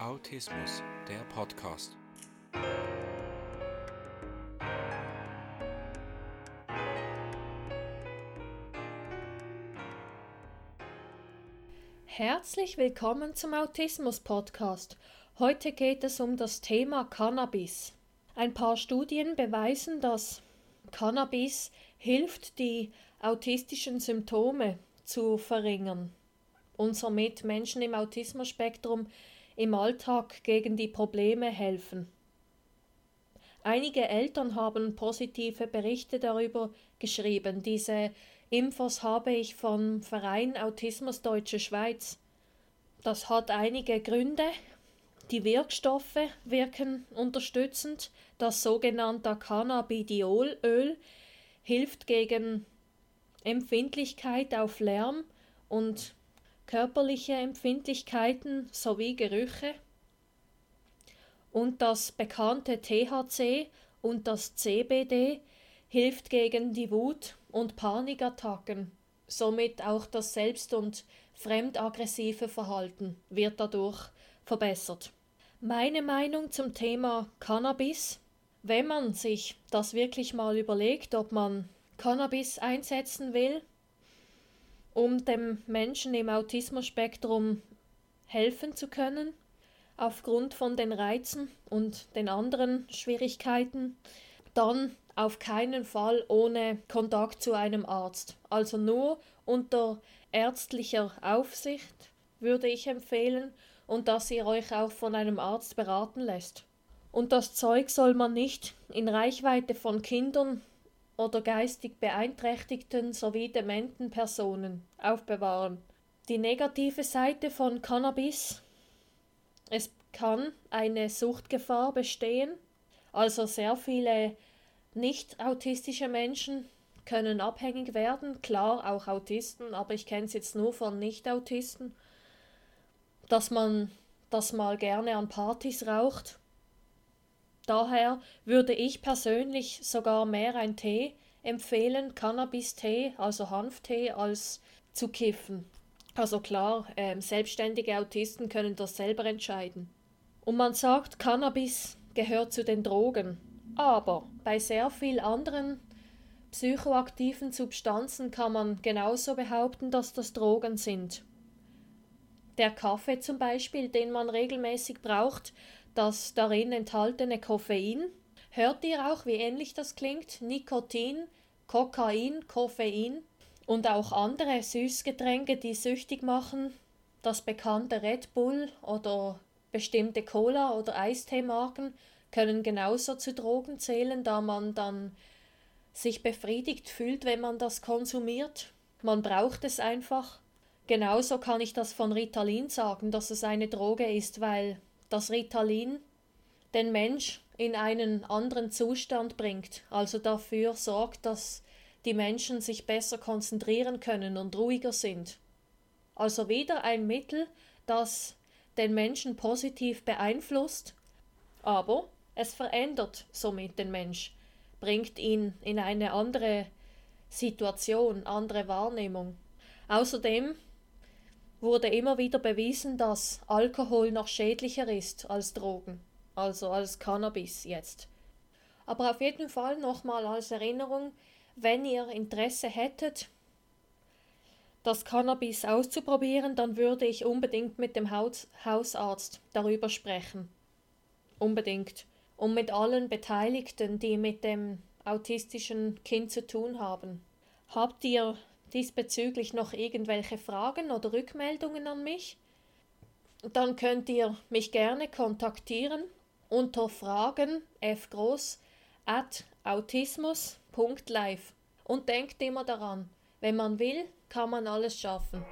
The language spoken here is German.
Autismus, der Podcast. Herzlich willkommen zum Autismus Podcast. Heute geht es um das Thema Cannabis. Ein paar Studien beweisen, dass Cannabis hilft, die autistischen Symptome zu verringern und somit Menschen im Autismus-Spektrum im Alltag gegen die Probleme helfen. Einige Eltern haben positive Berichte darüber geschrieben. Diese Infos habe ich vom Verein Autismus Deutsche Schweiz. Das hat einige Gründe. Die Wirkstoffe wirken unterstützend. Das sogenannte Cannabidiolöl hilft gegen Empfindlichkeit auf Lärm und körperliche Empfindlichkeiten sowie Gerüche und das bekannte THC und das CBD hilft gegen die Wut- und Panikattacken. Somit auch das selbst- und fremdaggressive Verhalten wird dadurch verbessert. Meine Meinung zum Thema Cannabis. Wenn man sich das wirklich mal überlegt, ob man Cannabis einsetzen will, um dem Menschen im Autismus-Spektrum helfen zu können, aufgrund von den Reizen und den anderen Schwierigkeiten, dann auf keinen Fall ohne Kontakt zu einem Arzt. Also nur unter ärztlicher Aufsicht würde ich empfehlen und dass ihr euch auch von einem Arzt beraten lässt. Und das Zeug soll man nicht in Reichweite von Kindern oder geistig beeinträchtigten sowie dementen Personen aufbewahren. Die negative Seite von Cannabis es kann eine Suchtgefahr bestehen, also sehr viele nicht autistische Menschen können abhängig werden, klar auch Autisten, aber ich kenne es jetzt nur von Nicht-Autisten, dass man das mal gerne an Partys raucht Daher würde ich persönlich sogar mehr ein Tee empfehlen, Cannabis-Tee, also Hanftee, als zu kiffen. Also klar, äh, selbstständige Autisten können das selber entscheiden. Und man sagt, Cannabis gehört zu den Drogen. Aber bei sehr vielen anderen psychoaktiven Substanzen kann man genauso behaupten, dass das Drogen sind. Der Kaffee zum Beispiel, den man regelmäßig braucht, das darin enthaltene Koffein. Hört ihr auch, wie ähnlich das klingt? Nikotin, Kokain, Koffein und auch andere Süßgetränke, die süchtig machen. Das bekannte Red Bull oder bestimmte Cola- oder Eisteemarken können genauso zu Drogen zählen, da man dann sich befriedigt fühlt, wenn man das konsumiert. Man braucht es einfach. Genauso kann ich das von Ritalin sagen, dass es eine Droge ist, weil das Ritalin den Mensch in einen anderen Zustand bringt, also dafür sorgt, dass die Menschen sich besser konzentrieren können und ruhiger sind. Also wieder ein Mittel, das den Menschen positiv beeinflusst, aber es verändert somit den Mensch, bringt ihn in eine andere Situation, andere Wahrnehmung. Außerdem wurde immer wieder bewiesen, dass Alkohol noch schädlicher ist als Drogen, also als Cannabis jetzt. Aber auf jeden Fall nochmal als Erinnerung, wenn ihr Interesse hättet, das Cannabis auszuprobieren, dann würde ich unbedingt mit dem Haus Hausarzt darüber sprechen. Unbedingt. Und mit allen Beteiligten, die mit dem autistischen Kind zu tun haben. Habt ihr diesbezüglich noch irgendwelche Fragen oder Rückmeldungen an mich, dann könnt ihr mich gerne kontaktieren unter fragen fgroß at autismus.live. Und denkt immer daran, wenn man will, kann man alles schaffen.